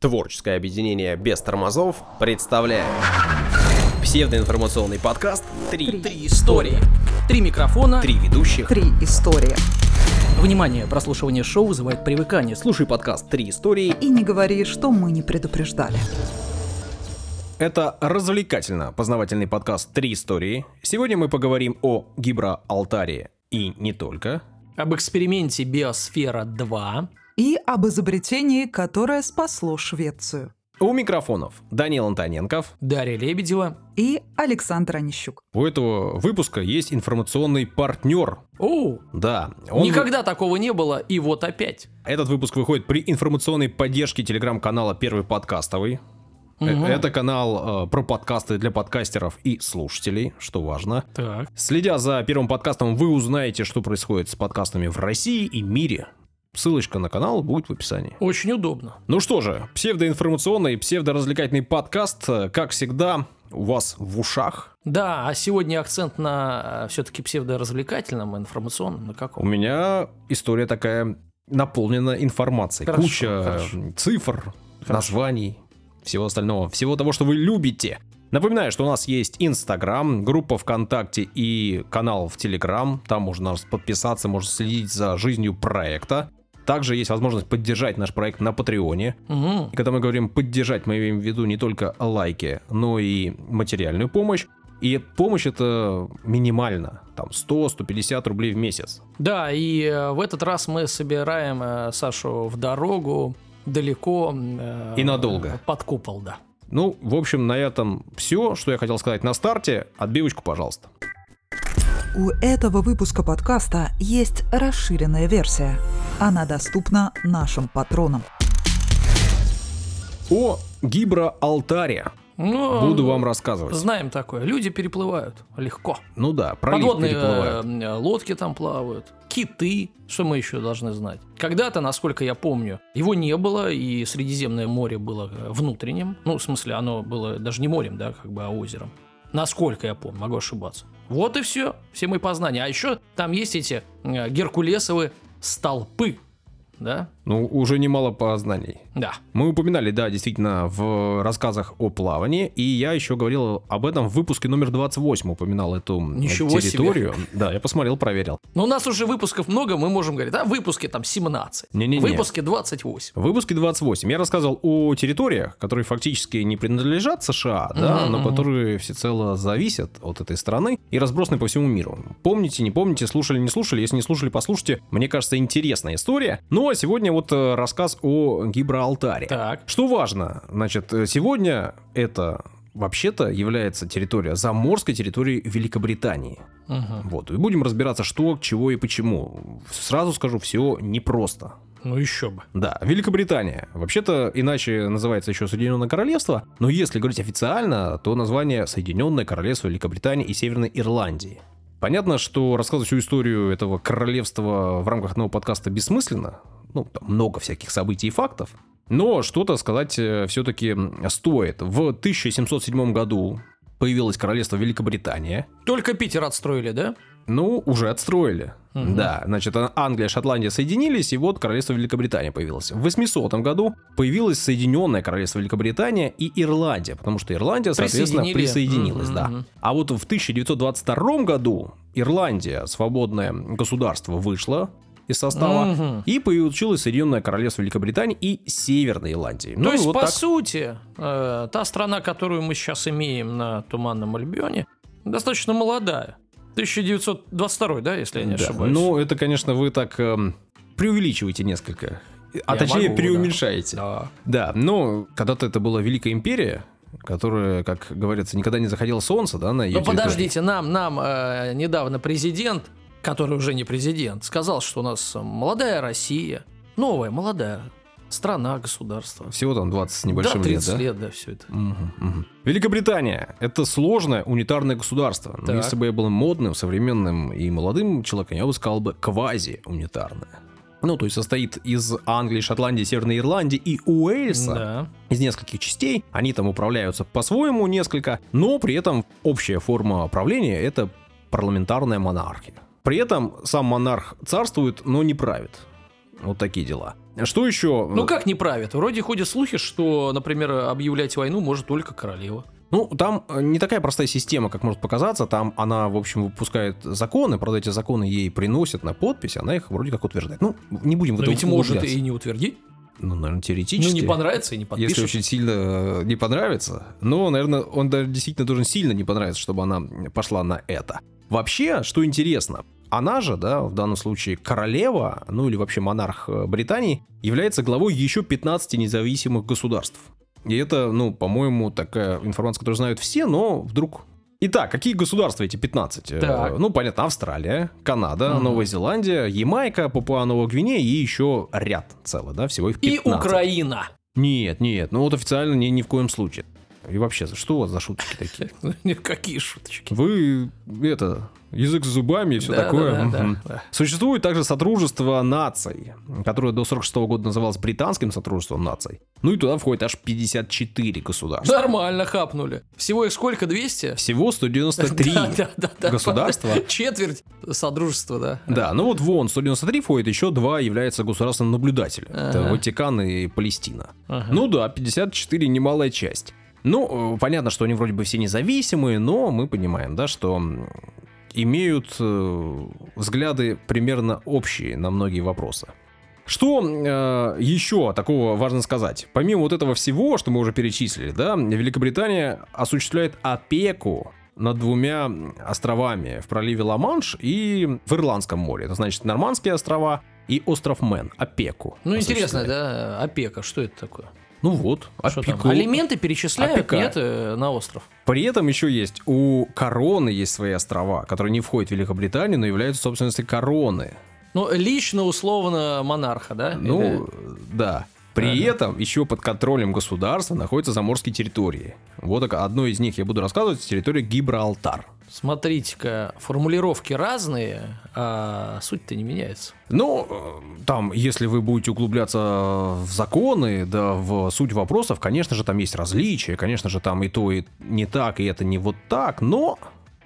Творческое объединение без тормозов представляет псевдоинформационный подкаст «Три, Три истории. Три микрофона. Три ведущих». Три истории. Внимание, прослушивание шоу вызывает привыкание. Слушай подкаст «Три истории». И не говори, что мы не предупреждали. Это развлекательно-познавательный подкаст «Три истории». Сегодня мы поговорим о Гибралтаре и не только. Об эксперименте Биосфера-2. И об изобретении, которое спасло Швецию. У микрофонов Данил Антоненков. Дарья Лебедева. И Александр Онищук. У этого выпуска есть информационный партнер. О, Да, он... никогда такого не было, и вот опять. Этот выпуск выходит при информационной поддержке телеграм-канала «Первый подкастовый». Мгм. Это канал э, про подкасты для подкастеров и слушателей, что важно. Так. Следя за первым подкастом, вы узнаете, что происходит с подкастами в России и мире. Ссылочка на канал будет в описании. Очень удобно. Ну что же, псевдоинформационный, псевдоразвлекательный подкаст, э, как всегда, у вас в ушах. Да, а сегодня акцент на все-таки псевдоразвлекательном, информационном, на У каком? меня история такая наполнена информацией. Хорошо, Куча хорошо. э, цифр, названий, всего остального, всего того, что вы любите. Напоминаю, что у нас есть Инстаграм, группа ВКонтакте и канал в Телеграм. Там можно подписаться, можно следить за жизнью проекта. Также есть возможность поддержать наш проект на Патреоне. И когда мы говорим поддержать, мы имеем в виду не только лайки, но и материальную помощь. И помощь это минимально, там 100-150 рублей в месяц. Да, и э, в этот раз мы собираем э, Сашу в дорогу далеко. э, И надолго. Под купол, да. Ну, в общем, на этом все, что я хотел сказать на старте. Отбивочку, пожалуйста. У этого выпуска подкаста есть расширенная версия. Она доступна нашим патронам. О Гибралтаре Ну, буду вам рассказывать. Знаем такое. Люди переплывают легко. Ну да, Подводные переплывают. э, лодки там плавают, киты, что мы еще должны знать. Когда-то, насколько я помню, его не было, и Средиземное море было э, внутренним. Ну, в смысле, оно было даже не морем, да, как бы, а озером. Насколько я помню, могу ошибаться. Вот и все, все мои познания. А еще там есть эти э, геркулесовые столпы, да? Ну, уже немало познаний. Да. Мы упоминали, да, действительно, в рассказах о плавании, и я еще говорил об этом в выпуске номер 28, упоминал эту м, Ничего себе. территорию. Да, я посмотрел, проверил. Но у нас уже выпусков много, мы можем говорить, да, выпуске там 17, Не-не-не. выпуске 28. В выпуске 28 я рассказывал о территориях, которые фактически не принадлежат США, да, Мгм, но мгм. которые всецело зависят от этой страны и разбросаны по всему миру. Помните, не помните, слушали, не слушали? Если не слушали, послушайте. Мне кажется, интересная история. Ну а сегодня вот э, рассказ о Гибралтаре. Так. Что важно, значит, э, сегодня это вообще-то является территория, заморской территорией Великобритании. Мгм. Вот, и будем разбираться, что, чего и почему. Сразу скажу, все непросто. Ну еще бы. Да, Великобритания. Вообще-то иначе называется еще Соединенное Королевство, но если говорить официально, то название Соединенное Королевство Великобритании и Северной Ирландии. Понятно, что рассказывать всю историю этого королевства в рамках одного подкаста бессмысленно. Ну, там много всяких событий и фактов. Но что-то сказать все-таки стоит. В 1707 году появилось королевство Великобритания. Только Питер отстроили, да? Ну, уже отстроили. Мгм. Да, значит, а- Англия, Шотландия соединились, и вот королевство Великобритания появилось. В 800 году появилось Соединенное королевство Великобритания и Ирландия, потому что Ирландия, соответственно, присоединилась, Мгм, да. А вот в 1922 году Ирландия, свободное государство, вышла из состава, Мгм. и получилось Соединенное королевство Великобритании и Северной Ирландии. То Ну, есть, вот по так. сути, э, та страна, которую мы сейчас имеем на Туманном Альбионе, достаточно молодая. 1922, да, если я не Да. ошибаюсь? Ну, это, конечно, вы так эм, преувеличиваете несколько. А Я точнее, могу, преуменьшаете. да. Да, ну, когда-то это была Великая Империя, которая, как говорится, никогда не заходило солнце, да, на ее Но территории. подождите, нам, нам э, недавно президент, который уже не президент, сказал, что у нас молодая Россия, новая, молодая страна, государство. Всего там 20 с небольшим да, лет, 30 да? лет, да, все это. Мгм, мгм. Великобритания – это сложное унитарное государство. Но Так. если бы я был модным, современным и молодым человеком, я бы сказал бы квази-унитарное. Ну, то есть состоит из Англии, Шотландии, Северной Ирландии и Уэльса. Да. из нескольких частей. Они там управляются по-своему несколько, но при этом общая форма правления это парламентарная монархия. При этом сам монарх царствует, но не правит. Вот такие дела. Что еще? Ну как не правят? Вроде ходят слухи, что, например, объявлять войну может только королева. Ну, там э, не такая простая система, как может показаться. Там она, в общем, выпускает законы, правда, эти законы ей приносят на подпись, она их вроде как утверждает. Ну, не будем в Но это ведь может и не утвердить. Ну, наверное, теоретически. Ну не понравится и не подпишешь. Если очень сильно э, не понравится. Но, наверное, он даже действительно должен сильно не понравиться, чтобы она пошла на это. Вообще, что интересно, она же, да, в данном случае королева, ну или вообще монарх э, Британии, является главой еще 15 независимых государств. И это, ну, по-моему, такая информация, которую знают все, но вдруг... Итак, какие государства эти 15? Э, Так. Ну, понятно, Австралия, Канада, Мгм. Новая Зеландия, Ямайка, Папуа Новая Гвинея и еще ряд целый, да, всего их И 15. Украина. Нет, нет, ну вот официально ни, ни в коем случае. И вообще, что у вас за шутки такие? Ну, Какие шуточки. Вы, это, язык с зубами и все Да, такое. да, да, Мгм. да. Существует также Содружество наций, которое до 46 года называлось Британским Содружеством наций. Ну и туда входит аж 54 государства. Нормально хапнули. Всего их сколько, 200? Всего 193 Да, да, да, да. государства. Четверть содружества, да. Да, ну вот вон, 193 входит, еще два являются государством наблюдателя. Это Ага. Ватикан и Палестина. Ага. Ну да, 54 немалая часть. Ну, э, понятно, что они вроде бы все независимые, но мы понимаем, да, что имеют э, взгляды примерно общие на многие вопросы. Что э, еще такого важно сказать? Помимо вот этого всего, что мы уже перечислили, да, Великобритания осуществляет опеку над двумя островами в проливе Ла-Манш и в Ирландском море. Это значит Нормандские острова и остров Мэн. Опеку. Ну, интересно, да, опека, что это такое? Ну вот, Что там, алименты перечисляют, Опека. нет, э, на остров? При этом еще есть у короны есть свои острова, которые не входят в Великобританию, но являются собственностью короны. Ну, лично, условно, монарха, да? Ну, Или- да. При Ага. этом еще под контролем государства находятся заморские территории. Вот одной из них я буду рассказывать, территория Гибралтар. Смотрите-ка, формулировки разные, а суть-то не меняется. Ну, там, если вы будете углубляться в законы, да, в суть вопросов, конечно же, там есть различия, конечно же, там и то, и не так, и это не вот так, но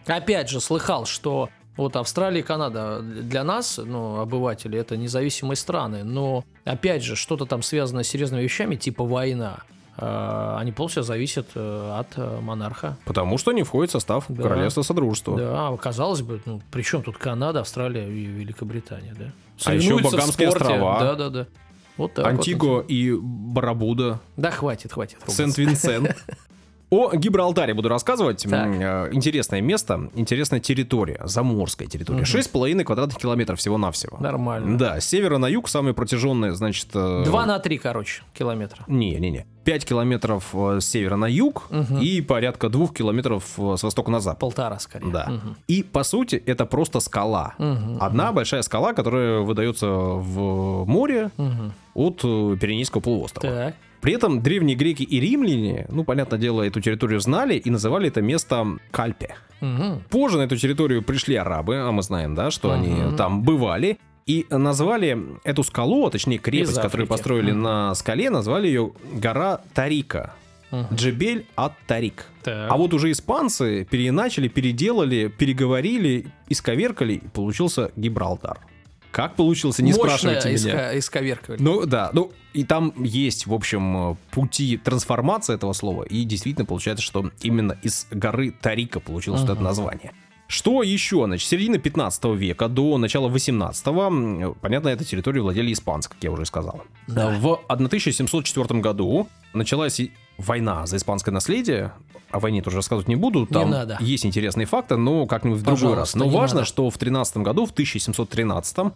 Опять же, слыхал, что вот Австралия и Канада для нас, ну, обыватели, это независимые страны, но, опять же, что-то там связано с серьезными вещами, типа война, они полностью зависят э, от э, монарха. потому что не входит в состав Да. Королевства Содружества. Да, казалось бы, ну, при чем тут Канада, Австралия и Великобритания, да? А еще Багамские острова. Да, да, да. Вот так вот. Антигуа и Барабуда, Да, хватит, хватит. Сент-Винсент. О Гибралтаре буду рассказывать. Так. Э, Интересное место, интересная территория, заморская территория. Мгм. 6,5 квадратных километров всего-навсего. Нормально. Да, с севера на юг самые протяженные, значит... э, Два на три, короче, километра. Не-не-не. 5 километров э, с севера на юг Мгм. и порядка 2 километров с востока на запад. Полтора, скорее. Да. Мгм. И, по сути, это просто скала. Мгм. Одна большая скала, которая выдается в море Мгм. от Пиренейского полуострова. Так. При этом древние греки и римляне, ну, понятное дело, эту территорию знали и называли это место Кальпе. Мгм. Позже на эту территорию пришли арабы, а мы знаем, да, что они Мгм. там бывали, и назвали эту скалу, а точнее крепость, которую построили Мгм. на скале, назвали ее гора Тарика. Мгм. Джебель ат Тарик. Так. А вот уже испанцы переначали, переделали, переговорили, исковеркали, и получился Гибралтар. Как получился, не Мощно спрашивайте меня. иска- исковеркивали. Ну да, ну и там есть, в общем, э, пути трансформации этого слова, и действительно получается, что именно из горы Тарика получилось вот это название. Что еще? Значит, середина 15 века до начала 18 м, понятно, этой территорией владели испанцы, как я уже сказал. Да. В 1704 году началась война за испанское наследие. О войне тоже рассказывать не буду. Там надо. есть интересные факты, но как-нибудь в другой раз. Но не важно, надо. что в 13 году, в 1713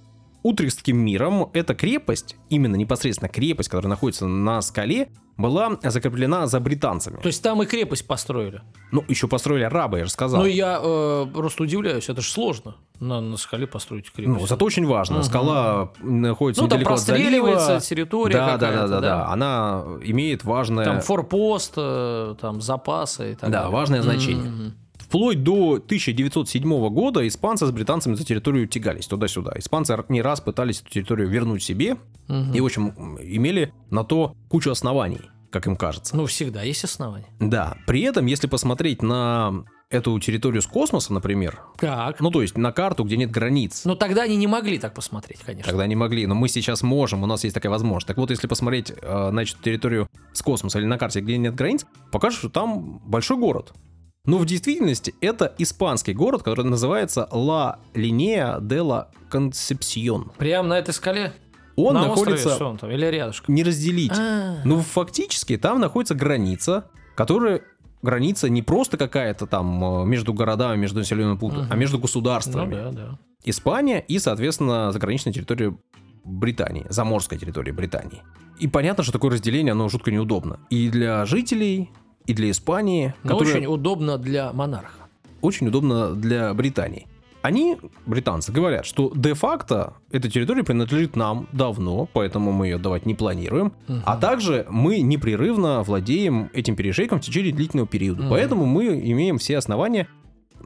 Утрехтским миром эта крепость, именно непосредственно крепость, которая находится на скале, была закреплена за британцами. То есть там и крепость построили. Ну, еще построили арабы, я же сказал. Ну, я э, просто удивляюсь, это же сложно на, на скале построить крепость. Ну, зато очень важно. Мгм. Скала находится Ну, недалеко от простреливается залива. территория да, да, да, да, да? да. Она имеет важное, Там форпост, э, там запасы и так да, далее. важное значение. Мгм. Вплоть до 1907 года испанцы с британцами за территорию тягались туда-сюда. Испанцы не раз пытались эту территорию вернуть себе Мгм. и, в общем, имели на то кучу оснований, как им кажется. Ну, всегда есть основания. Да, при этом, если посмотреть на эту территорию с космоса, например, Так. ну то есть на карту, где нет границ, Но тогда они не могли так посмотреть, конечно. Тогда не могли, но мы сейчас можем, у нас есть такая возможность. Так вот, если посмотреть э, на эту территорию с космоса или на карте, где нет границ, покажут, что там большой город. Но в действительности это испанский город, который называется Ла Линея де ла Концепсион. Прямо на этой скале? Он на находится острове, что он там? Или рядышком? не разделить. А, Но фактически там находится граница, которая граница не просто какая-то там э, между городами, между населенными пунктами, Мгм. а между Ну государствами. да, да. Испания и, соответственно, заграничная территория Британии, заморская территория Британии. И понятно, что такое разделение, оно жутко неудобно. И для жителей, и для Испании, Но которая очень удобно для монарха. очень удобно для Британии. Они, британцы, говорят, что де-факто эта территория принадлежит нам давно, поэтому мы ее давать не планируем. Мгм. А также мы непрерывно владеем этим перешейком в течение длительного периода. Мгм. Поэтому мы имеем все основания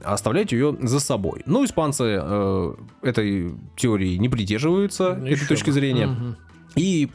оставлять ее за собой. Но испанцы э, этой теории не придерживаются, этой Еще точки бы. зрения. Мгм. И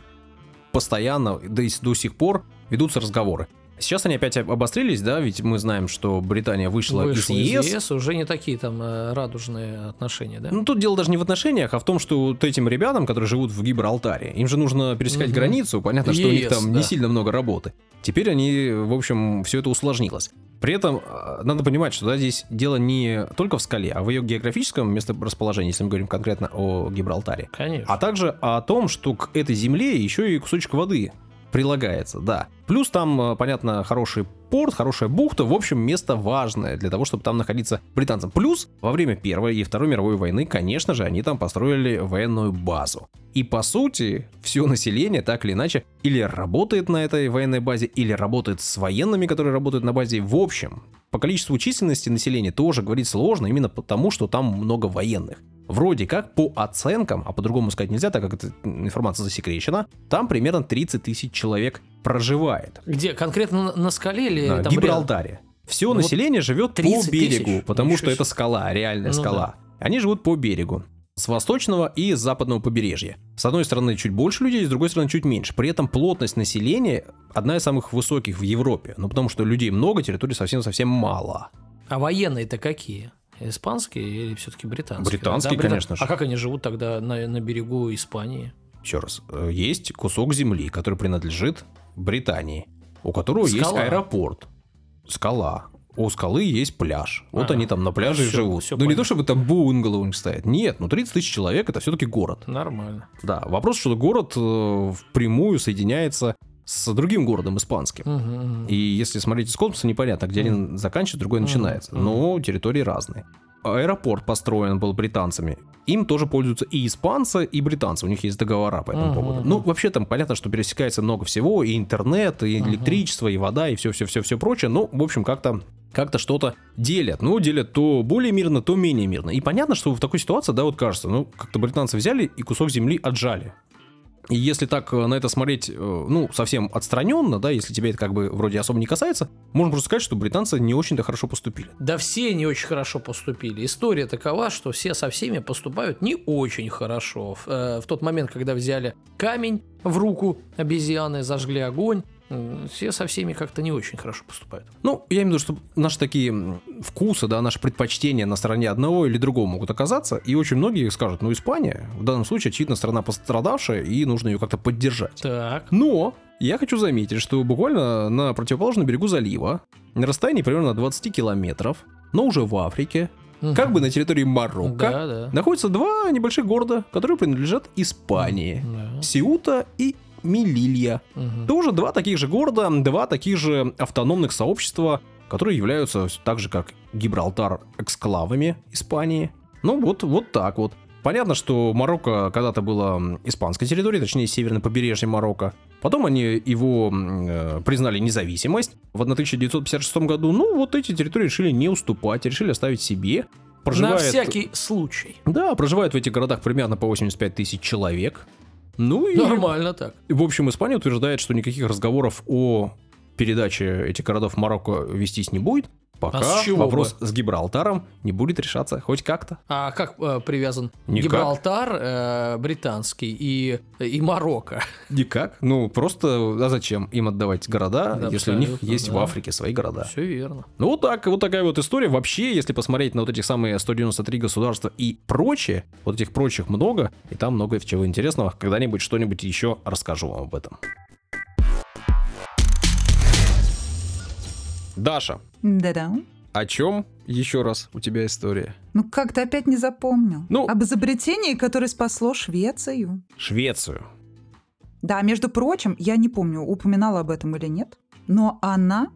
постоянно, да и до сих пор ведутся разговоры. Сейчас они опять об- обострились, да, ведь мы знаем, что Британия вышла, Вышел из ЕС. из ЕС, уже не такие там э, радужные отношения, да? Ну, тут дело даже не в отношениях, а в том, что вот этим ребятам, которые живут в Гибралтаре, им же нужно пересекать Мгм. границу, понятно, что у них ЕС, там да. не сильно много работы. Теперь они, в общем, все это усложнилось. При этом э, надо понимать, что да, здесь дело не только в скале, а в ее географическом месторасположении, если мы говорим конкретно о Гибралтаре. Конечно. А также о том, что к этой земле еще и кусочек воды прилагается, да. Плюс там, э, понятно, хороший порт, хорошая бухта, в общем, место важное для того, чтобы там находиться британцам. Плюс во время Первой и Второй мировой войны, конечно же, они там построили военную базу. И по сути, все население так или иначе или работает на этой военной базе, или работает с военными, которые работают на базе. В общем, по количеству численности населения тоже говорить сложно, именно потому, что там много военных. Вроде как по оценкам, а по-другому сказать нельзя, так как эта информация засекречена, там примерно 30 тысяч человек проживает. Где? Конкретно на, скале или На там Гибралтаре. Все Ну вот население живет по 30 берегу, тысяч? потому Ничего что это скала, реальная Ну скала. Они живут по берегу. С восточного и с западного побережья. С одной стороны чуть больше людей, с другой стороны чуть меньше. При этом плотность населения одна из самых высоких в Европе. Ну потому что людей много, территории совсем-совсем мало. рядом? А военные-то какие? Испанские или все-таки британские? Британские, британ- конечно же. А как они живут тогда на, на берегу Испании? Еще раз, э, есть кусок земли, который принадлежит Британии, у которого есть Скала. аэропорт. Скала. У скалы есть пляж. Вот А, они там на пляже и всё, живут. всё ну не понятно. то, чтобы там бунгало у них стоят. Нет, ну 30 тысяч человек это все-таки город. Нормально. Да, вопрос, что город э, впрямую соединяется с другим городом испанским. Мгм. И если смотреть из космоса, непонятно, где один заканчивается, другой Мгм, начинается. Но территории разные. Аэропорт построен был британцами. Им тоже пользуются и испанцы, и британцы. У них есть договора по этому Мгм, поводу. Ну, вообще там понятно, что пересекается много всего. И интернет, и Мгм. электричество, и вода, и все-все-все-все прочее. Ну, в общем, как-то как-то что-то делят. Ну, делят то более мирно, то менее мирно. И понятно, что в такой ситуации, да, вот кажется, ну, как-то британцы взяли и кусок земли отжали. И если так э, на это смотреть, э, ну, совсем отстраненно, да, если тебя это как бы вроде особо не касается, можно просто сказать, что британцы не очень-то хорошо поступили. Да все не очень хорошо поступили. История такова, что все со всеми поступают не очень хорошо. В, э, в тот момент, когда взяли камень в руку обезьяны, зажгли огонь, все со всеми как-то не очень хорошо поступают. Ну, я имею в виду, что наши такие вкусы, да, наши предпочтения на стороне одного или другого могут оказаться, и очень многие скажут, ну, Испания в данном случае, очевидно, страна пострадавшая, и нужно ее как-то поддержать. Так. Но я хочу заметить, что буквально на противоположном берегу залива, на расстоянии примерно 20 километров, но уже в Африке, как бы на территории Марокко, Да, да. находятся два небольших города, которые принадлежат Испании. Да. Сиута и Мелилья. Мгм. Тоже два таких же города, два таких же автономных сообщества, которые являются так же, как Гибралтар, эксклавами Испании. Ну вот, вот так вот. Понятно, что Марокко когда-то было испанской территорией, точнее, северное побережье Марокко. Потом они его э, признали независимость в 1956 году. Ну, вот эти территории решили не уступать, решили оставить себе. На Проживает- всякий случай. Да, проживает в этих городах примерно по 85 тысяч человек. Ну и, Нормально так. в общем, Испания утверждает, что никаких разговоров о передаче этих городов Марокко вестись не будет. Пока А с чего вопрос с Гибралтаром не будет решаться хоть как-то. А как э, привязан Никак. Гибралтар э, британский и, и Марокко? Никак. Ну, просто, а зачем им отдавать города, Да, если у них есть в да. Африке свои города? Все верно. Ну, вот так, вот такая вот история. Вообще, если посмотреть на вот этих самые 193 государства и прочее, вот этих прочих много, и там много чего интересного. Когда-нибудь что-нибудь еще расскажу вам об этом. Даша, Да-да. о чем еще раз у тебя история? Ну как ты опять не запомнил? Ну- Об изобретении, которое спасло Швецию. Швецию. Да, между прочим, я не помню, упоминала об этом или нет, но она,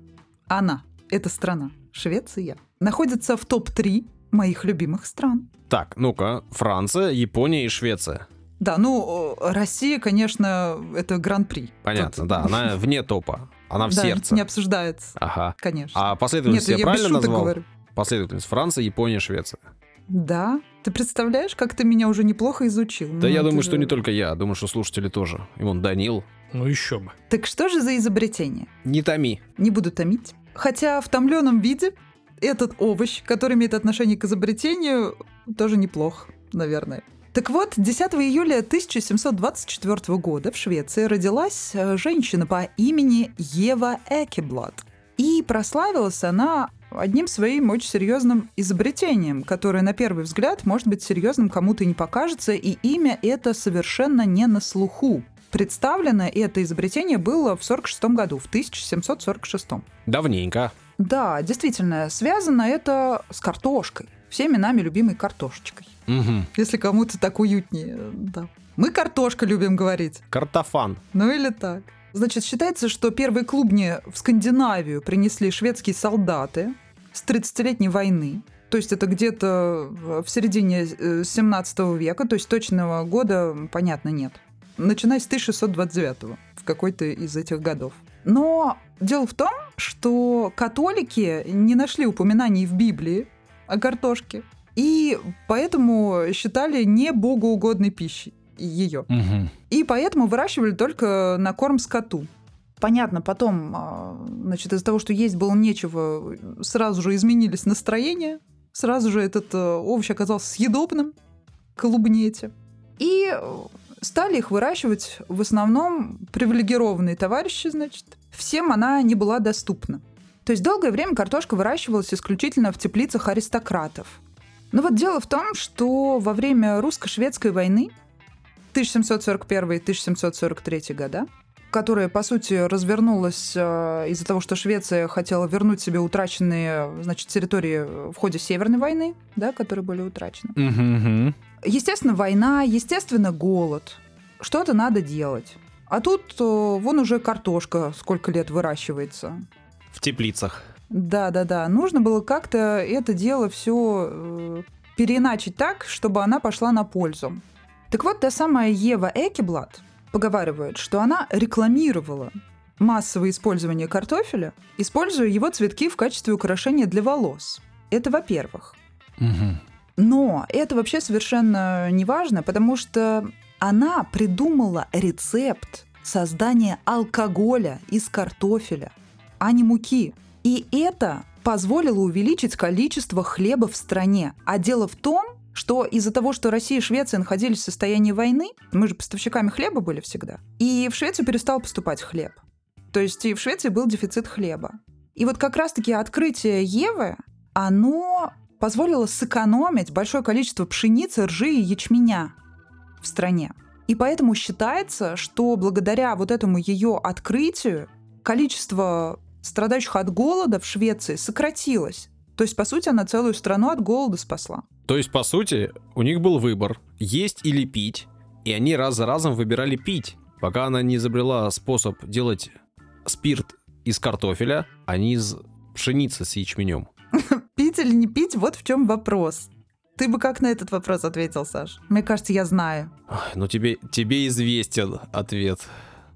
она, эта страна, Швеция, находится в топ-3 моих любимых стран. Так, ну-ка, Франция, Япония и Швеция. Да, ну, э, Россия, конечно, это гран-при. Понятно, Тут- да, она вне топа, она в да, сердце. не обсуждается, Ага. конечно. А Нет, последовательность я, я без правильно назвал? говорю. Последовательность Франция, Япония, Швеция. Да, ты представляешь, как ты меня уже неплохо изучил? Да Ну, я думаю, что же- не только я, думаю, что слушатели тоже. И вон Данил. Ну еще бы. Так что же за изобретение? Не томи. Не буду томить. Хотя в томленном виде этот овощ, который имеет отношение к изобретению, тоже неплох, наверное. Так вот, 10 июля 1724 года в Швеции родилась э, женщина по имени Ева Экеблад. И прославилась она одним своим очень серьезным изобретением, которое на первый взгляд может быть серьезным, кому-то и не покажется, и имя это совершенно не на слуху. Представлено это изобретение было в 46 году, в 1746. Давненько. Да, действительно, связано это с картошкой. Всеми нами любимой картошечкой. Угу. Если кому-то так уютнее, да. Мы картошка любим говорить. Картофан. Ну или так. Значит, считается, что первые клубни в Скандинавию принесли шведские солдаты с 30-летней войны. То есть это где-то в середине э, 17 века, то есть точного года, понятно, нет. Начиная с 1629 в какой-то из этих годов. Но дело в том, что католики не нашли упоминаний в Библии о картошке, и поэтому считали не богоугодной пищей ее. Угу. И поэтому выращивали только на корм скоту. Понятно, потом, а, значит, из-за того, что есть было нечего, сразу же изменились настроения, сразу же этот э, овощ оказался съедобным, клубнете. И стали их выращивать в основном привилегированные товарищи, значит. Всем она не была доступна. То есть долгое время картошка выращивалась исключительно в теплицах аристократов. Но вот дело в том, что во время русско-шведской войны 1741-1743 года, которая, по сути, развернулась э, из-за того, что Швеция хотела вернуть себе утраченные значит, территории в ходе Северной войны, да, которые были утрачены. Угу. Естественно, война, естественно, голод. Что-то надо делать. А тут э, вон уже картошка сколько лет выращивается. В теплицах. Да, да, да. Нужно было как-то это дело все переиначить так, чтобы она пошла на пользу. Так вот, та самая Ева Экеблад поговаривает, что она рекламировала массовое использование картофеля, используя его цветки в качестве украшения для волос. Это во-первых. Угу. Но это вообще совершенно не важно, потому что она придумала рецепт создания алкоголя из картофеля, а не муки. И это позволило увеличить количество хлеба в стране. А дело в том, что из-за того, что Россия и Швеция находились в состоянии войны, мы же поставщиками хлеба были всегда, и в Швецию перестал поступать хлеб. То есть и в Швеции был дефицит хлеба. И вот как раз-таки открытие Евы, оно позволило сэкономить большое количество пшеницы, ржи и ячменя в стране. И поэтому считается, что благодаря вот этому ее открытию количество страдающих от голода в Швеции сократилось. То есть, по сути, она целую страну от голода спасла. То есть, по сути, у них был выбор, есть или пить, и они раз за разом выбирали пить. Пока она не изобрела способ делать спирт из картофеля, а не из пшеницы с ячменем. Пить или не пить, вот в чем вопрос. Ты бы как на этот вопрос ответил, Саш? Мне кажется, я знаю. Ну тебе, тебе известен ответ.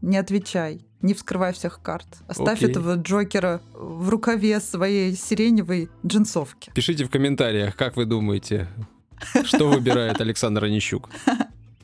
Не отвечай. Не вскрывай всех карт. Оставь Окей. этого Джокера в рукаве своей сиреневой джинсовки. Пишите в комментариях, как вы думаете, что выбирает Александр Онищук.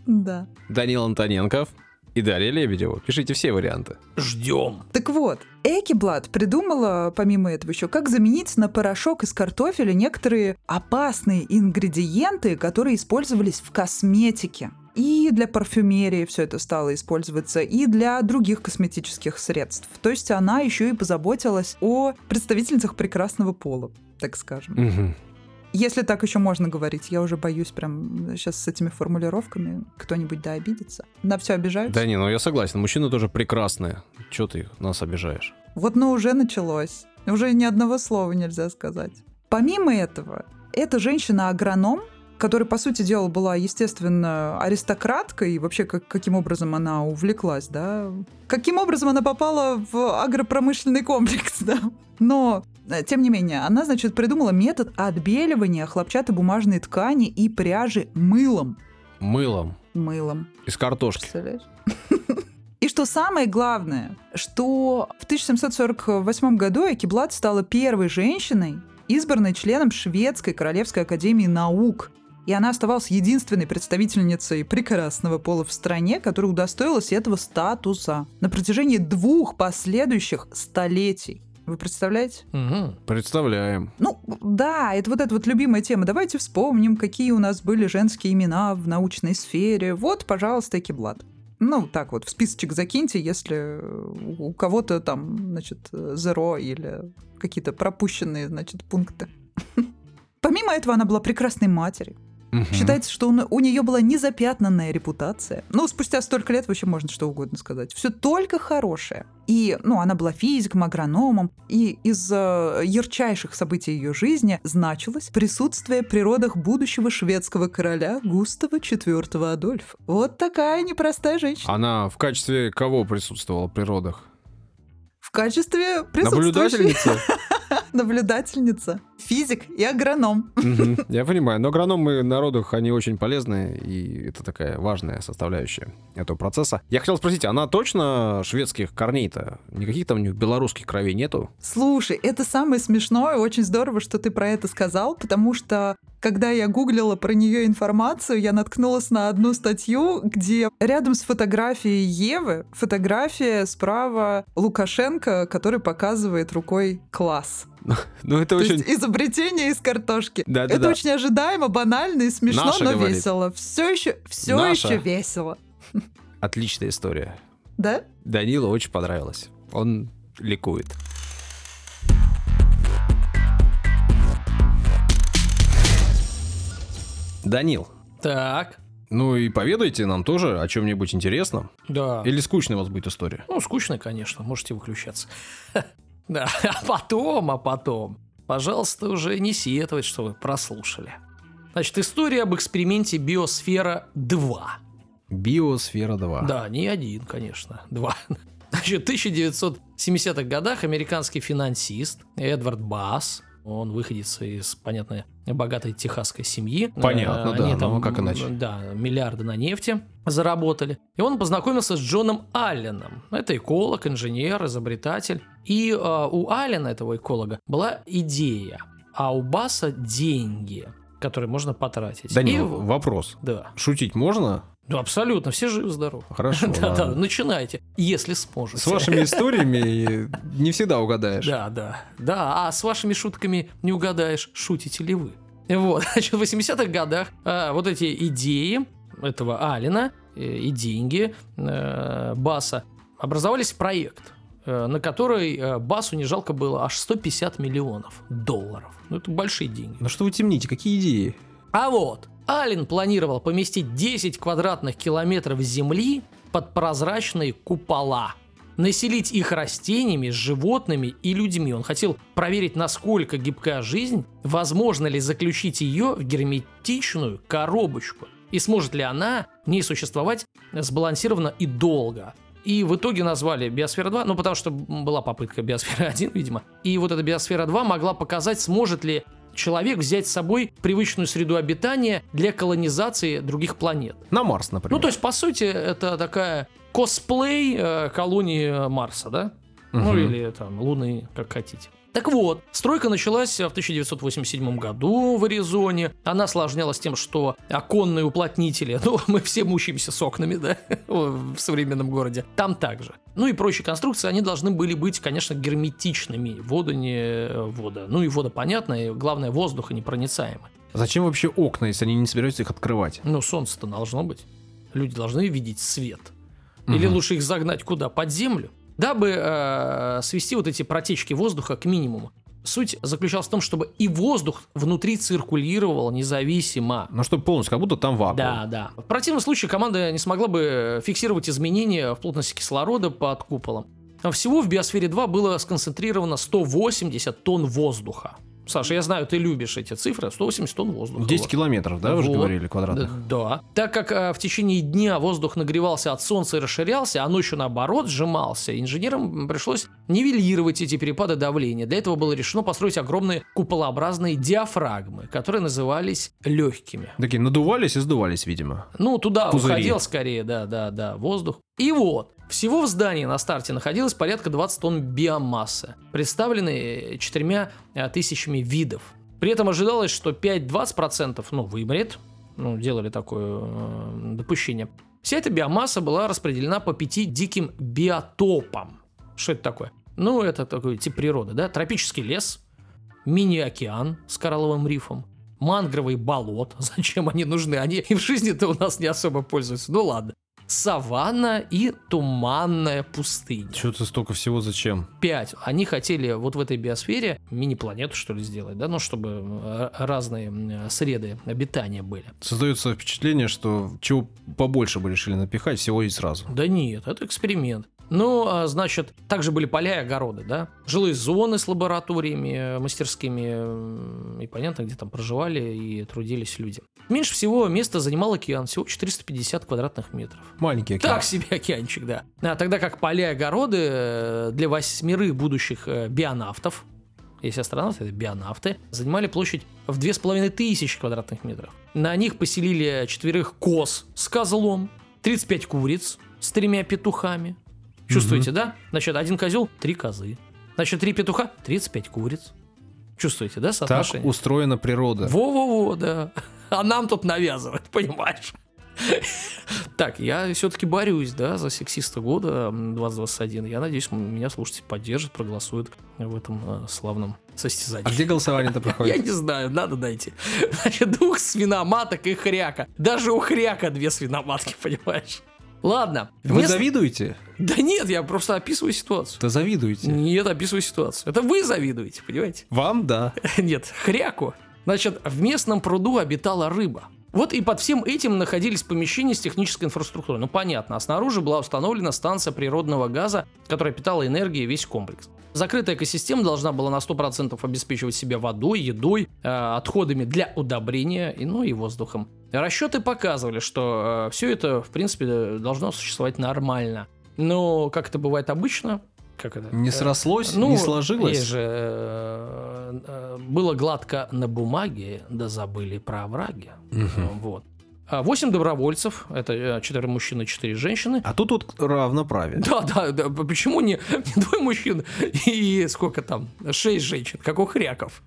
Да. Данил Антоненков. И Дарья Лебедева. Пишите все варианты. Ждем. Так вот, Экиблад придумала, помимо этого еще, как заменить на порошок из картофеля некоторые опасные ингредиенты, которые использовались в косметике. И для парфюмерии все это стало использоваться, и для других косметических средств. То есть она еще и позаботилась о представительницах прекрасного пола, так скажем. Мгм. Если так еще можно говорить, я уже боюсь прям сейчас с этими формулировками кто-нибудь да обидится. На все обижаются. Да не, ну я согласен, мужчины тоже прекрасные. Че ты нас обижаешь? Вот, но уже началось. Уже ни одного слова нельзя сказать. Помимо этого, эта женщина-агроном, которая, по сути дела, была, естественно, аристократкой, и вообще как, каким образом она увлеклась, да? Каким образом она попала в агропромышленный комплекс, да? Но, э, тем не менее, она, значит, придумала метод отбеливания хлопчатобумажной ткани и пряжи мылом. Мылом. Мылом. Из картошки. Представляешь? И что самое главное, что в 1748 году Экиблат стала первой женщиной, избранной членом Шведской Королевской Академии Наук. И она оставалась единственной представительницей прекрасного пола в стране, которая удостоилась этого статуса на протяжении двух последующих столетий. Вы представляете? Мгм. Представляем. Ну, да, это вот эта вот любимая тема. Давайте вспомним, какие у нас были женские имена в научной сфере. Вот, пожалуйста, Экиблат. Ну, так вот, в списочек закиньте, если у кого-то там, значит, зеро или какие-то пропущенные, значит, пункты. Помимо этого, она была прекрасной матерью. Мгм. Считается, что у, у нее была незапятнанная репутация. Ну, спустя столько лет вообще можно что угодно сказать. Все только хорошее. И, ну, она была физиком, агрономом. И из э, ярчайших событий ее жизни значилось присутствие при родах будущего шведского короля Густава IV Адольфа. Вот такая непростая женщина. Она в качестве кого присутствовала при родах? В качестве присутствующей Наблюдательница? наблюдательница, физик и агроном. Я понимаю, но агрономы на родах, они очень полезны, и это такая важная составляющая этого процесса. Я хотел спросить, она точно шведских корней-то? Никаких там у них белорусских кровей нету? Слушай, это самое смешное, очень здорово, что ты про это сказал, потому что когда я гуглила про нее информацию, я наткнулась на одну статью, где рядом с фотографией Евы фотография справа Лукашенко, который показывает рукой класс. Ну, это То очень... есть изобретение из картошки. Да-да-да. Это очень ожидаемо, банально и смешно, Наша, но говорит. весело. Все еще, все Наша. еще весело. Отличная история. Да? Данилу очень понравилось. Он ликует. Данил, Так, ну и поведайте нам тоже о чем-нибудь интересном. да. Или скучная у вас будет история? Ну, скучно, конечно, можете выключаться. Да, а потом, а потом, пожалуйста, уже не сетовать, что вы прослушали. Значит, история об эксперименте Биосфера-2. Биосфера 2. Да, не один, конечно, два. Значит, в 1970-х годах американский финансист Эдвард Басс, он выходец из, понятно, богатой техасской семьи. Понятно, Э, да, Они ну, там, как иначе. Да, миллиарды на нефти заработали. И он познакомился с Джоном Алленом. Это эколог, инженер, изобретатель. И э, у Аллена, этого эколога, была идея, а у Басса деньги, которые можно потратить. Данил, И- вопрос. Да. Шутить можно? Ну, абсолютно, все живы-здоровы. Хорошо, Да-да, начинайте, если сможете. С вашими историями не всегда угадаешь. Да, да, да, а с вашими шутками не угадаешь, шутите ли вы. Вот, значит, в 80-х годах а, вот эти идеи этого Алина э, и деньги э, Баса образовались проект, э, на который э, Басу не жалко было аж 150 миллионов долларов. Ну, это большие деньги. Ну что вы темните, какие идеи? А вот, Аллен планировал поместить 10 квадратных километров земли под прозрачные купола. Населить их растениями, животными и людьми. Он хотел проверить, насколько гибка жизнь, возможно ли заключить ее в герметичную коробочку. И сможет ли она в ней существовать сбалансированно и долго. И в итоге назвали Биосфера 2, ну потому что была попытка Биосфера 1, видимо. И вот эта Биосфера 2 могла показать, сможет ли человек взять с собой привычную среду обитания для колонизации других планет. На Марс, например. Ну, то есть, по сути, это такая косплей э, колонии Марса, да? Ну Мгм. или там Луны, как хотите. Так вот, стройка началась в 1987 году в Аризоне. Она осложнялась тем, что оконные уплотнители, ну, мы все мучаемся с окнами, да, в современном городе, там также. Ну и прочие конструкции, они должны были быть, конечно, герметичными. Вода не вода. Ну и вода понятно, и главное, воздуха непроницаемый. Зачем вообще окна, если они не собираются их открывать? Ну, солнце-то должно быть. Люди должны видеть свет. Или Мгм. лучше их загнать куда? Под землю. Дабы э, свести вот эти протечки воздуха к минимуму. Суть заключалась в том, чтобы и воздух внутри циркулировал независимо. Ну, чтобы полностью, как будто там вакуум. Да, да. В противном случае команда не смогла бы фиксировать изменения в плотности кислорода под куполом. Всего в биосфере 2 было сконцентрировано 180 тонн воздуха. Саша, я знаю, ты любишь эти цифры. 180 тонн воздуха. 10 Вот. километров, да, вы же Вот. говорили, квадратных? Да. Так как э, в течение дня воздух нагревался от солнца и расширялся, а ночью наоборот сжимался, инженерам пришлось нивелировать эти перепады давления. Для этого было решено построить огромные куполообразные диафрагмы, которые назывались легкими. Такие надувались и сдувались, видимо. Ну, туда Пузыри. уходил скорее, да, да, да, воздух. И вот, всего в здании на старте находилось порядка 20 тонн биомассы, представленной четырьмя э, тысячами видов. При этом ожидалось, что 5-20% ну, вымрет, ну, делали такое э, допущение. Вся эта биомасса была распределена по пяти диким биотопам. Что это такое? Ну, это такой тип природы, да? Тропический лес, мини-океан с коралловым рифом, мангровый болот. Зачем они нужны? Они и в жизни-то у нас не особо пользуются. Ну ладно. Саванна и туманная пустыня. Что-то столько всего зачем? 5. Они хотели вот в этой биосфере мини-планету, что ли, сделать, да, ну, чтобы э, разные среды обитания были. Создается впечатление, что чего побольше бы решили напихать всего и сразу. Да нет, это эксперимент. Ну, а, значит, также были поля и огороды, да? Жилые зоны с лабораториями, э, мастерскими, и понятно, где там проживали и трудились люди. Меньше всего места занимал океан, всего 450 квадратных метров. Маленький океан. Так себе океанчик, да. А тогда как поля и огороды э, для восьмерых будущих э, бионавтов, если астронавты, это бионавты, занимали площадь в 2500 квадратных метров. На них поселили четверых коз с козлом, 35 куриц с тремя петухами. Чувствуете, да? Значит, один козел, три козы. Значит, три петуха, 35 куриц. Чувствуете, да, Так соотношение? устроена природа. Во-во-во, да. А нам тут навязывают, понимаешь? Так, я все-таки борюсь, да, за сексиста года м, 2021. Я надеюсь, меня слушатели поддержат, проголосуют в этом э, славном состязании. А где голосование-то Я проходит? не знаю, надо найти. Значит, двух свиноматок и хряка. Даже у хряка две свиноматки, понимаешь? Ладно. Вы вместо- завидуете? Да нет, я просто описываю ситуацию. Да завидуете. Нет, описываю ситуацию. Это вы завидуете, понимаете? Вам, да. Нет, хряку. Значит, в местном пруду обитала рыба. Вот и под всем этим находились помещения с технической инфраструктурой. Ну, понятно, а снаружи была установлена станция природного газа, которая питала энергией весь комплекс. Закрытая экосистема должна была на 100% обеспечивать себя водой, едой, э, отходами для удобрения и, ну, и воздухом. Расчеты показывали, что все это, в принципе, должно существовать нормально. Но, как это бывает обычно, как это? Не э, срослось, ну, не есть сложилось. же, э, э, было гладко на бумаге, да забыли про овраги. Мгм. Вот. А Восемь добровольцев, это э, четыре мужчины, четыре женщины. А тут вот равноправие. Да, да, да, почему не, не двое мужчин и сколько там, шесть женщин, как у хряков?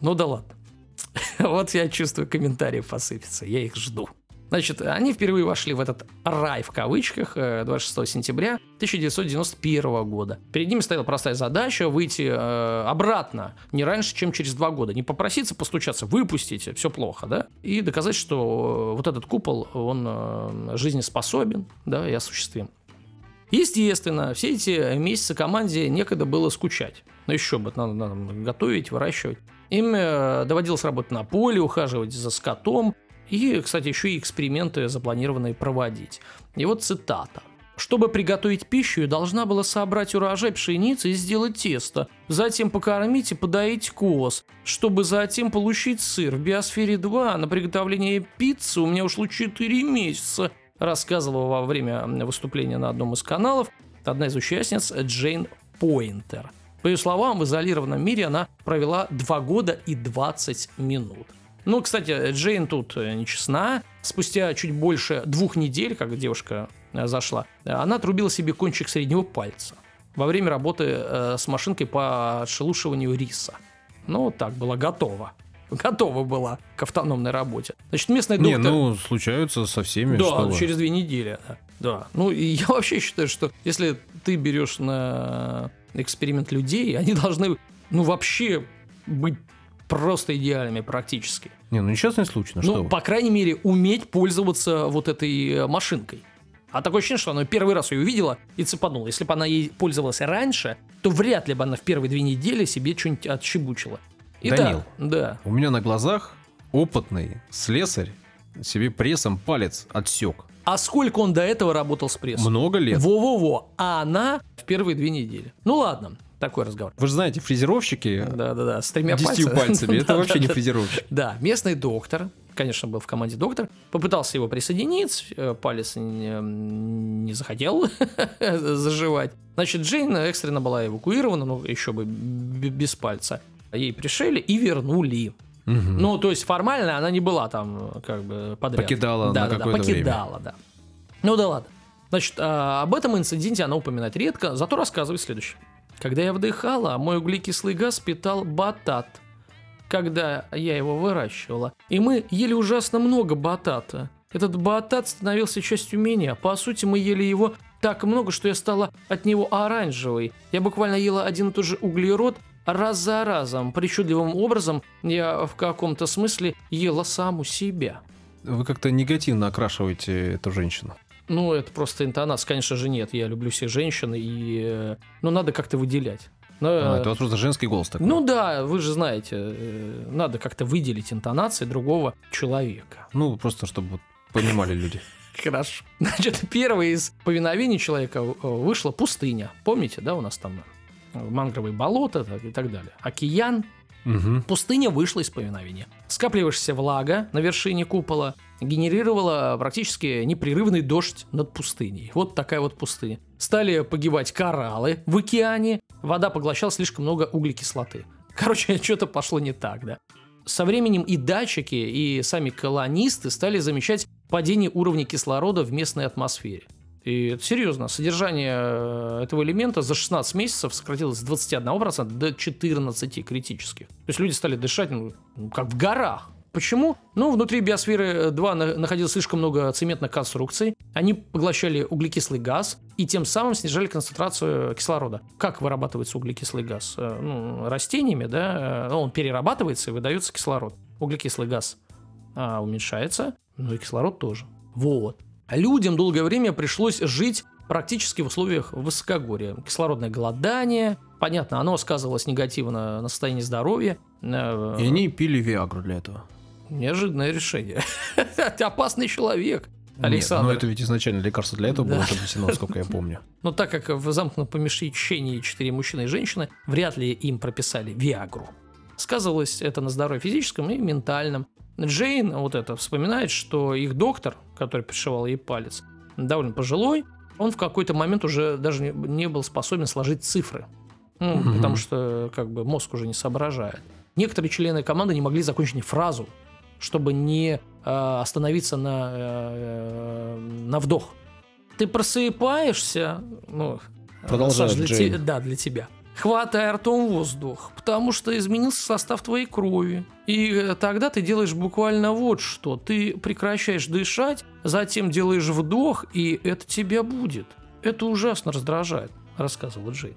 Ну да ладно. Вот я чувствую, комментарии посыпятся, я их жду. Значит, они впервые вошли в этот рай в кавычках э, 26 сентября 1991 года. Перед ними стояла простая задача выйти э, обратно не раньше, чем через два года. Не попроситься постучаться, выпустить, все плохо, да? И доказать, что э, вот этот купол, он э, жизнеспособен, да, и осуществим. Естественно, все эти месяцы команде некогда было скучать. Но еще бы, надо, надо готовить, выращивать. Им э, доводилось работать на поле, ухаживать за скотом. И, кстати, еще и эксперименты запланированные проводить. И вот цитата. Чтобы приготовить пищу, я должна была собрать урожай пшеницы и сделать тесто, затем покормить и подоить коз, чтобы затем получить сыр. В биосфере 2 на приготовление пиццы у меня ушло 4 месяца, рассказывала во время выступления на одном из каналов одна из участниц Джейн Пойнтер. По ее словам, в изолированном мире она провела 2 года и 20 минут. Ну, кстати, Джейн тут э, нечестна. Спустя чуть больше двух недель, как девушка э, зашла, она отрубила себе кончик среднего пальца. во время работы э, с машинкой по отшелушиванию риса. Ну, вот так было готово. Готова была к автономной работе. Значит, местный доктор... Не, ну, случаются со всеми, Да, что через две недели. да. Да. Ну, и я вообще считаю, что если ты берешь на эксперимент людей, они должны, ну, вообще быть просто идеальными практически. Не, ну несчастный случай, ну, что ну, вы. по крайней мере, уметь пользоваться вот этой э, машинкой. А такое ощущение, что она первый раз ее увидела и цепанула. Если бы она ей пользовалась раньше, то вряд ли бы она в первые две недели себе что-нибудь отщебучила. И Данил. да, да. У меня на глазах опытный слесарь себе прессом палец отсек. А сколько он до этого работал с прессом? Много лет. Во-во-во. А она в первые две недели. Ну ладно, такой разговор. Вы же знаете, фрезеровщики Да-да-да, с тремя пальцами. пальцами, это вообще не фрезеровщик. Да, местный доктор, конечно, был в команде доктор, попытался его присоединить, э, палец не, не захотел заживать. Значит, Джейн экстренно была эвакуирована, ну, еще бы без пальца. Ей пришили и вернули. Ну, то есть формально она не была там как бы подряд. Покидала на да, да, да, какое-то время. покидала, да. Ну да ладно. Значит, а, об этом инциденте она упоминает редко, зато рассказывает следующее. Когда я вдыхала, мой углекислый газ питал батат, когда я его выращивала. И мы ели ужасно много батата. Этот батат становился частью меня. По сути, мы ели его так много, что я стала от него оранжевой. Я буквально ела один и тот же углерод раз за разом. Причудливым образом я в каком-то смысле ела саму себя. Вы как-то негативно окрашиваете эту женщину. Ну, это просто интонация. Конечно же, нет. Я люблю всех женщин, и... э, Ну, надо как-то выделять. Но, А, э, это вас просто женский голос такой. Ну да, вы же знаете, э, надо как-то выделить интонации другого человека. Ну, просто чтобы вот понимали люди. Хорошо. Значит, первое из повиновений человека вышла пустыня. Помните, да, у нас там мангровые болота и так далее. Океан. Мгм. Пустыня вышла из повиновения. Скапливающаяся влага на вершине купола генерировала практически непрерывный дождь над пустыней. Вот такая вот пустыня. Стали погибать кораллы в океане. Вода поглощала слишком много углекислоты. Короче, что-то пошло не так, да. Со временем и датчики, и сами колонисты стали замечать падение уровня кислорода в местной атмосфере. И это серьезно. Содержание э, этого элемента за 16 месяцев сократилось с 21% до 14 критических. То есть люди стали дышать, ну, ну, как в горах. Почему? Ну, внутри биосферы 2 на- находилось слишком много цементных конструкций. Они поглощали углекислый газ и тем самым снижали концентрацию кислорода. Как вырабатывается углекислый газ? Э, Ну, растениями, да, э, он перерабатывается и выдается кислород. Углекислый газ а, уменьшается, ну и кислород тоже. Вот. Людям долгое время пришлось жить практически в условиях высокогорья. Кислородное голодание, понятно, оно сказывалось негативно на состоянии здоровья. И они пили Виагру для этого. Неожиданное решение. Ты опасный человек, Нет, Александр. но это ведь изначально лекарство для этого было Да. изобретено, насколько я помню. Но так как в замкнутом помещении четыре мужчины и женщины, вряд ли им прописали Виагру. Сказывалось это на здоровье физическом и ментальном. Джейн вот это вспоминает, что их доктор, который пришивал ей палец, довольно пожилой, он в какой-то момент уже даже не- не был способен сложить цифры. Ну, Мгм. Потому что как бы мозг уже не соображает. Некоторые члены команды не могли закончить ни фразу, чтобы не э, остановиться на, э, на вдох. Ты просыпаешься, ну, Продолжает Саш, для те- да, для тебя. Хватай ртом воздух, потому что изменился состав твоей крови. И э, тогда ты делаешь буквально вот что. Ты прекращаешь дышать, затем делаешь вдох, и это тебя будет. Это ужасно раздражает, рассказывала Джейн.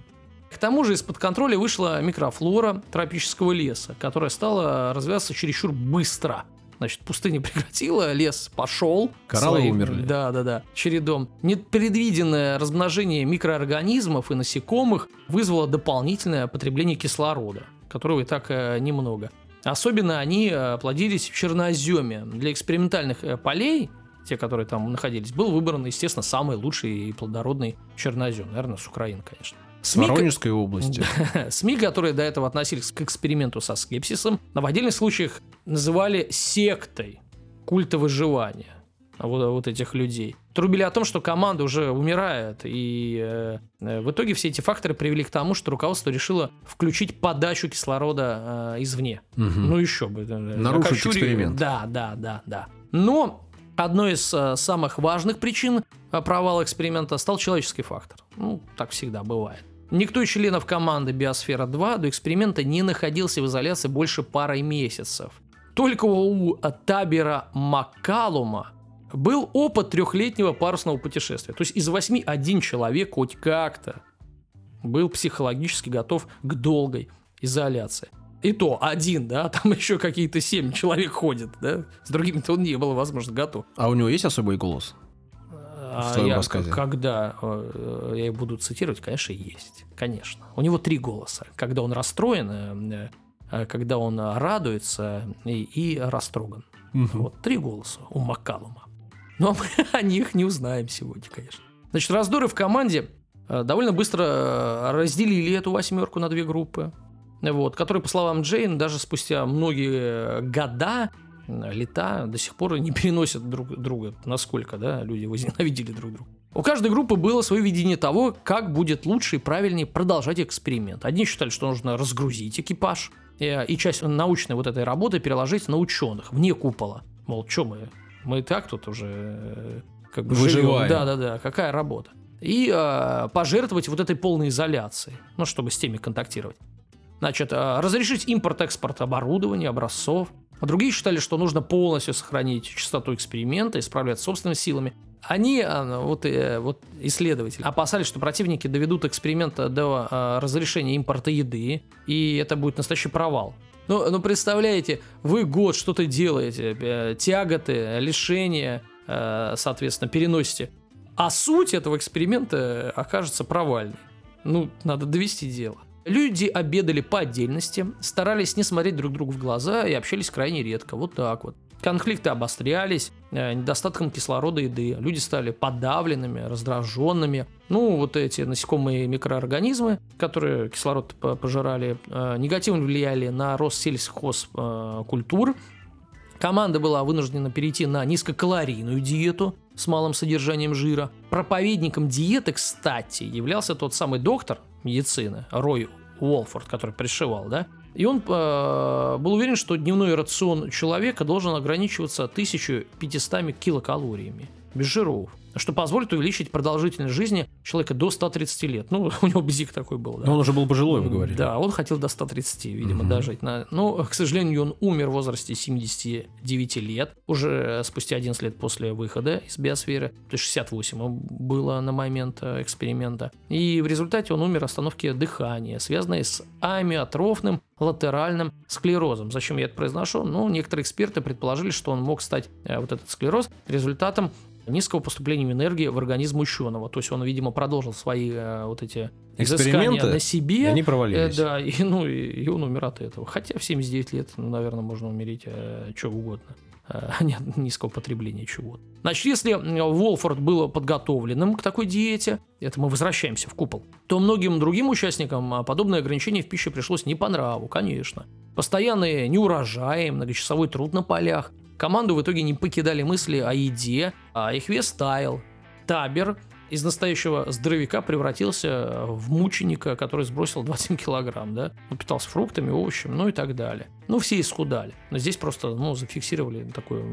К тому же из-под контроля вышла микрофлора тропического леса, которая стала развиваться чересчур быстро. Значит, пустыня прекратила, лес пошел. Кораллы умерли. Да, да, да. Чередом. Непредвиденное размножение микроорганизмов и насекомых вызвало дополнительное потребление кислорода, которого и так э, немного. Особенно они э, плодились в черноземе. Для экспериментальных э, полей, те, которые там находились, был выбран, естественно, самый лучший и плодородный чернозем. Наверное, с Украины, конечно. С СМИ, Воронежской области. СМИ, которые до этого относились к эксперименту со скепсисом, в отдельных случаях называли сектой культа выживания вот, вот этих людей. Трубили о том, что команда уже умирает, и э, э, в итоге все эти факторы привели к тому, что руководство решило включить подачу кислорода э, извне. Мгм. Ну еще бы. э, Нарушить окочури- эксперимент. Да, да, да, да. Но одной из э, самых важных причин э, провала эксперимента стал человеческий фактор. Ну, так всегда бывает. Никто из членов команды Биосфера-2 до эксперимента не находился в изоляции больше пары месяцев. Только у Табера Маккалума был опыт трехлетнего парусного путешествия. То есть из восьми один человек хоть как-то был психологически готов к долгой изоляции. И то один, да, там еще какие-то семь человек ходят, да. С другими-то он не был, возможно, готов. А у него есть особый голос? А в твоем я, рассказе? Когда э, я буду цитировать, конечно, есть. Конечно. У него три голоса. Когда он расстроен, э, э, когда он радуется и, и растроган. Вот три голоса у Маккалума. Но мы о них не узнаем сегодня, конечно. Значит, раздоры в команде э, довольно быстро э, разделили эту восьмерку на две группы. Вот, которые, по словам Джейн, даже спустя многие года, э, лета, до сих пор не переносят друг друга. Насколько, да, люди возненавидели друг друга. У каждой группы было свое видение того, как будет лучше и правильнее продолжать эксперимент. Одни считали, что нужно разгрузить экипаж э, и часть научной вот этой работы переложить на ученых, вне купола. Мол, что мы, мы и так тут уже э, как бы Выживаем. Да, да, да. Какая работа? И э, пожертвовать вот этой полной изоляцией, ну, чтобы с теми контактировать. Значит, э, разрешить импорт-экспорт оборудования, образцов. А другие считали, что нужно полностью сохранить частоту эксперимента и справляться собственными силами. Они, э, вот, э, вот исследователи, опасались, что противники доведут эксперимент до э, разрешения импорта еды, и это будет настоящий провал. Ну, ну, представляете, вы год что-то делаете, э, тяготы, лишения, э, соответственно, переносите, а суть этого эксперимента окажется провальной. Ну, надо довести дело. Люди обедали по отдельности, старались не смотреть друг другу в глаза и общались крайне редко. Вот так вот. Конфликты обострялись э, недостатком кислорода и еды. Люди стали подавленными, раздраженными. Ну, вот эти насекомые микроорганизмы, которые кислород по- пожирали, э, негативно влияли на рост сельхозкультур. Команда была вынуждена перейти на низкокалорийную диету с малым содержанием жира. Проповедником диеты, кстати, являлся тот самый доктор медицины Рой Уолфорд, который пришивал, да? И он э, был уверен, что дневной рацион человека должен ограничиваться 1500 килокалориями, без жиров, что позволит увеличить продолжительность жизни человека до 130 лет. Ну, у него бзик такой был, да. Но он уже был пожилой, вы говорили. Да, он хотел до 130, видимо, дожить. На... Но, к сожалению, он умер в возрасте 79 лет, уже спустя 11 лет после выхода из биосферы, то есть 68 ему было на момент э, эксперимента. И в результате он умер остановки дыхания, связанной с амиотрофным латеральным склерозом. Зачем я это произношу? Ну, некоторые эксперты предположили, что он мог стать, э, вот этот склероз, результатом низкого поступления энергии в организм ученого. То есть он, видимо, продолжил свои э, вот эти Эксперименты, на себе. и они провалились. Э, да, и, ну, и, и он умер от этого. Хотя в 79 лет, ну, наверное, можно умереть э, чего угодно. Э, Нет низкого потребления чего. Значит, если Волфорд был подготовленным к такой диете, это мы возвращаемся в купол, то многим другим участникам а, подобное ограничение в пище пришлось не по нраву, конечно. Постоянные неурожаи, многочасовой труд на полях. Команду в итоге не покидали мысли о еде, а их вес таял. Табер из настоящего здоровяка превратился в мученика, который сбросил 27 килограмм, да? Он питался фруктами, овощами, ну и так далее. Ну, все исхудали. Но здесь просто, ну, зафиксировали такое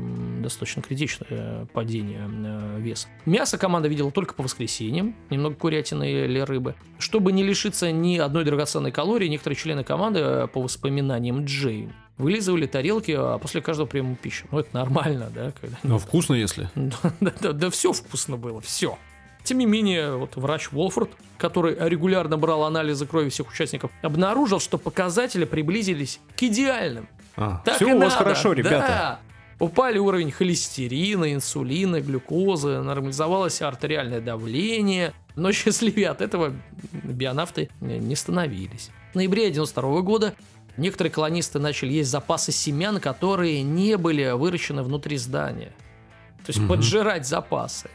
достаточно критичное э, падение э, веса. Мясо команда видела только по воскресеньям, немного курятины или рыбы. Чтобы не лишиться ни одной драгоценной калории, некоторые члены команды, э, по воспоминаниям Джейн, вылизывали тарелки а, после каждого приема пищи. Ну, это нормально, да? Когда... Но вкусно, если. Да, да, да, все вкусно было, все. Тем не менее, вот врач Волфорд, который регулярно брал анализы крови всех участников, обнаружил, что показатели приблизились к идеальным. А, Так все у вас надо, хорошо, ребята. да. Упали уровень холестерина, инсулина, глюкозы, нормализовалось артериальное давление. Но счастливее от этого бионавты не становились. В ноябре 92 года некоторые колонисты начали есть запасы семян, которые не были выращены внутри здания. То есть Мгм. поджирать запасы.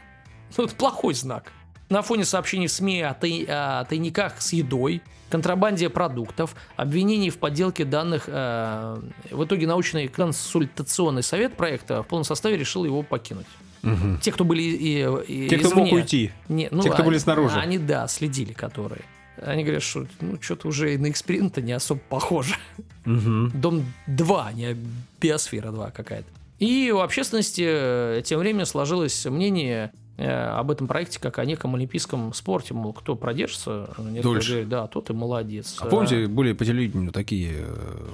Ну, это плохой знак. На фоне сообщений в СМИ о, тай- о тайниках с едой, контрабанде продуктов, обвинений в подделке данных, э, в итоге научный консультационный совет проекта в полном составе решил его покинуть. Мгм. Те, кто были и, и- Те, кто мог извне. уйти. Не, ну, Те, кто они- были снаружи. Они, да, следили, которые. Они говорят, что ну, что-то уже и на эксперимент не особо похоже. Мгм. Дом 2, не биосфера 2 какая-то. И у общественности э, тем временем сложилось мнение, э, об этом проекте как о неком олимпийском спорте, мол, кто продержится, Дольше. говорят, да, тот и молодец. А помните, были по телевидению такие э,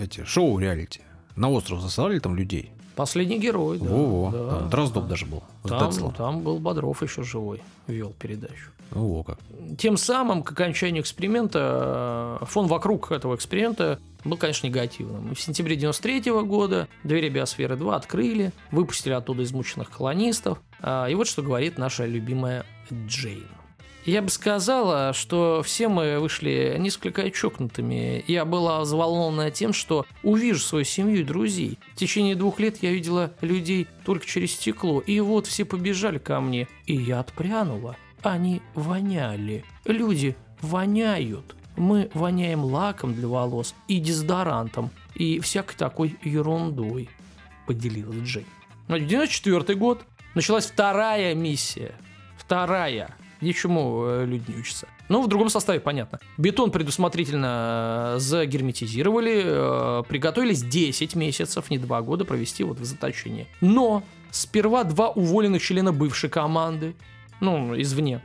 эти шоу реалити? На остров засылали там людей? Последний герой, да. Во-во. да, А, Дроздов да. даже был. Там, там был Бодров еще живой, вел передачу. Ну, во как. Тем самым, к окончанию эксперимента, э, фон вокруг этого эксперимента был, конечно, негативным. В сентябре 93 года двери Биосферы 2 открыли, выпустили оттуда измученных колонистов. А, И вот что говорит наша любимая Джейн. Я бы сказала, что все мы вышли несколько чокнутыми. Я была взволнована тем, что увижу свою семью и друзей. В течение двух лет я видела людей только через стекло. И вот все побежали ко мне. И я отпрянула. Они воняли. Люди воняют. Мы воняем лаком для волос и дезодорантом, и всякой такой ерундой, поделилась Джей. Но 94 год началась вторая миссия. Вторая. Ничему э, люди не учатся. Ну, в другом составе, понятно. Бетон предусмотрительно э, загерметизировали, э, приготовились 10 месяцев, не 2 года провести вот в заточении. Но сперва два уволенных члена бывшей команды, ну, извне,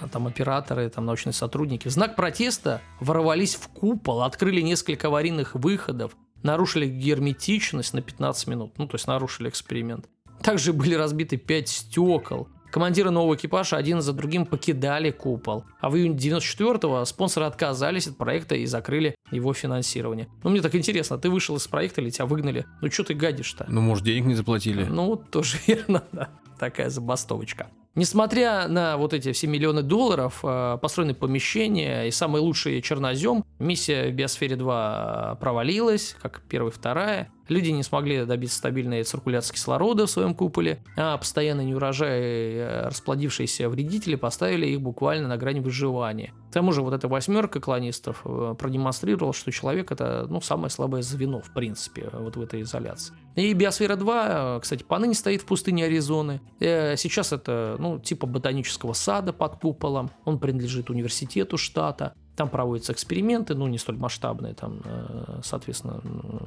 а там операторы, там научные сотрудники, в знак протеста ворвались в купол, открыли несколько аварийных выходов, нарушили герметичность на 15 минут, ну, то есть нарушили эксперимент. Также были разбиты 5 стекол. Командиры нового экипажа один за другим покидали купол. А в июне 94-го спонсоры отказались от проекта и закрыли его финансирование. Ну, мне так интересно, ты вышел из проекта или тебя выгнали? Ну, что ты гадишь-то? Ну, может, денег не заплатили. Ну, вот тоже верно, да. Такая забастовочка. Несмотря на вот эти все миллионы долларов, э, построены помещения и самый лучший чернозем, миссия в Биосфере 2 провалилась, как первая и вторая. Люди не смогли добиться стабильной циркуляции кислорода в своем куполе, а постоянно неурожай э, расплодившиеся вредители поставили их буквально на грани выживания. К тому же вот эта восьмерка колонистов э, продемонстрировала, что человек это ну, самое слабое звено, в принципе, вот в этой изоляции. И Биосфера 2, э, кстати, поныне стоит в пустыне Аризоны. Сейчас это ну, типа ботанического сада под куполом. Он принадлежит университету штата. Там проводятся эксперименты, ну, не столь масштабные, там, э, соответственно,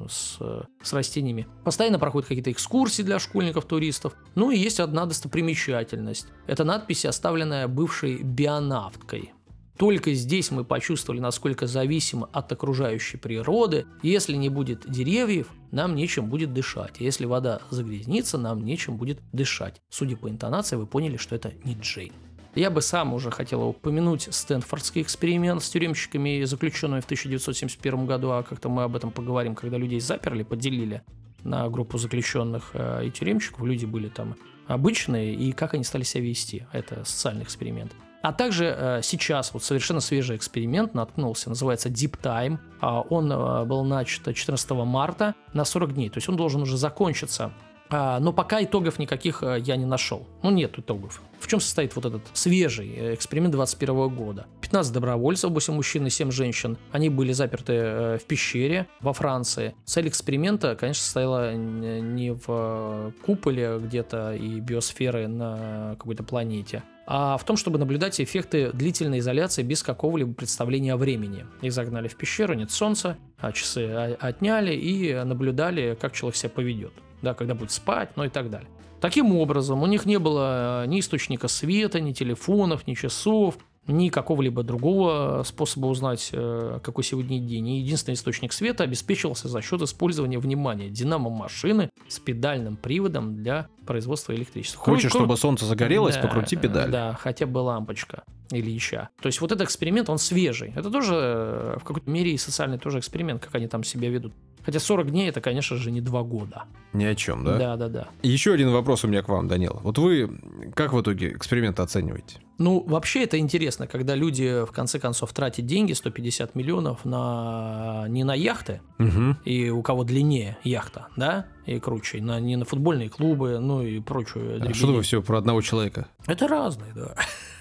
с, с растениями. Постоянно проходят какие-то экскурсии для школьников, туристов. Ну, и есть одна достопримечательность. Это надпись, оставленная бывшей бионавткой. Только здесь мы почувствовали, насколько зависимы от окружающей природы. Если не будет деревьев, нам нечем будет дышать. Если вода загрязнится, нам нечем будет дышать. Судя по интонации, вы поняли, что это не Джейн. Я бы сам уже хотел упомянуть Стэнфордский эксперимент с тюремщиками, заключенными в 1971 году, а как-то мы об этом поговорим, когда людей заперли, поделили на группу заключенных э, и тюремщиков. Люди были там обычные, и как они стали себя вести. Это социальный эксперимент. А также э, сейчас вот совершенно свежий эксперимент наткнулся, называется Deep Time. А, Он э, был начат 14 марта на 40 дней, то есть он должен уже закончиться. А, Но пока итогов никаких э, я не нашел. Ну, нет итогов. В чем состоит вот этот свежий э, эксперимент 21 года? 15 добровольцев, 8 мужчин и 7 женщин. Они были заперты э, в пещере во Франции. Цель эксперимента, конечно, состояла не в куполе где-то и биосферы на какой-то планете, а в том, чтобы наблюдать эффекты длительной изоляции без какого-либо представления о времени. Их загнали в пещеру, нет солнца, а часы о- отняли и наблюдали, как человек себя поведет. Да, когда будет спать, ну и так далее. Таким образом, у них не было э, ни источника света, ни телефонов, ни часов, ни какого-либо другого способа узнать, э, какой сегодня день. И единственный источник света обеспечивался за счет использования внимания динамо-машины с педальным приводом для производства электричества. Хочешь, Кру- чтобы солнце загорелось, да, покрути педаль. Да, хотя бы лампочка или еще. То есть вот этот эксперимент, он свежий. Это тоже э, в какой-то мере и социальный тоже эксперимент, как они там себя ведут. Хотя 40 дней это, конечно же, не 2 года. Ни о чем, да? Да, да, да. Еще один вопрос у меня к вам, Данил. Вот вы как в итоге эксперимент оцениваете? Ну, вообще это интересно, когда люди в конце концов тратят деньги, 150 миллионов, на не на яхты, Угу. и у кого длиннее яхта, да, и круче, на, не на футбольные клубы, ну и прочую А что вы все про одного человека? Это разные, да.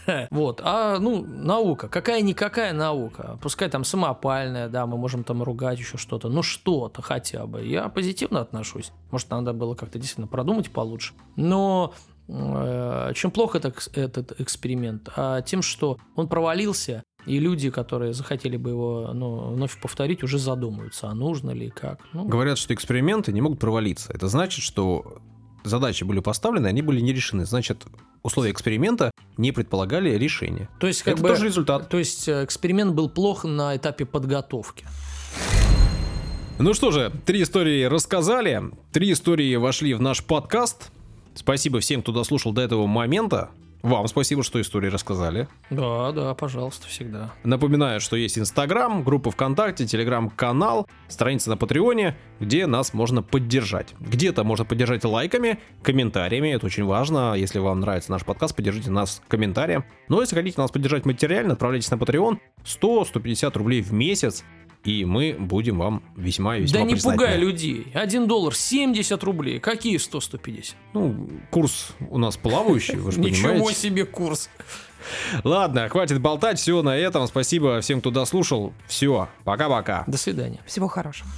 Вот, а, ну, наука, какая-никакая наука, пускай там самопальная, да, мы можем там ругать еще что-то, ну что-то хотя бы, я позитивно отношусь, может, надо было как-то действительно продумать получше, но э, чем плохо это, этот эксперимент, а тем, что он провалился, и люди, которые захотели бы его ну, вновь повторить, уже задумаются, а нужно ли и как. Ну, Говорят, что эксперименты не могут провалиться. Это значит, что задачи были поставлены, они были не решены. Значит, условия эксперимента не предполагали решения. То есть, как Это бы, тоже результат. То есть э, эксперимент был плох на этапе подготовки. Ну что же, три истории рассказали, три истории вошли в наш подкаст. Спасибо всем, кто дослушал до этого момента. Вам спасибо, что истории рассказали. Да, да, пожалуйста, всегда. Напоминаю, что есть Инстаграм, группа ВКонтакте, Телеграм-канал, страница на Патреоне, где нас можно поддержать. Где-то можно поддержать лайками, комментариями, это очень важно. Если вам нравится наш подкаст, поддержите нас комментарием. Но если хотите нас поддержать материально, отправляйтесь на Patreon 100-150 рублей в месяц, и мы будем вам весьма и весьма да не пугай людей. Один доллар 70 рублей. Какие 100-150? Ну, курс у нас плавающий, вы же Ничего себе курс. Ладно, хватит болтать, все на этом. Спасибо всем, кто дослушал. Все, пока-пока. До свидания. Всего хорошего.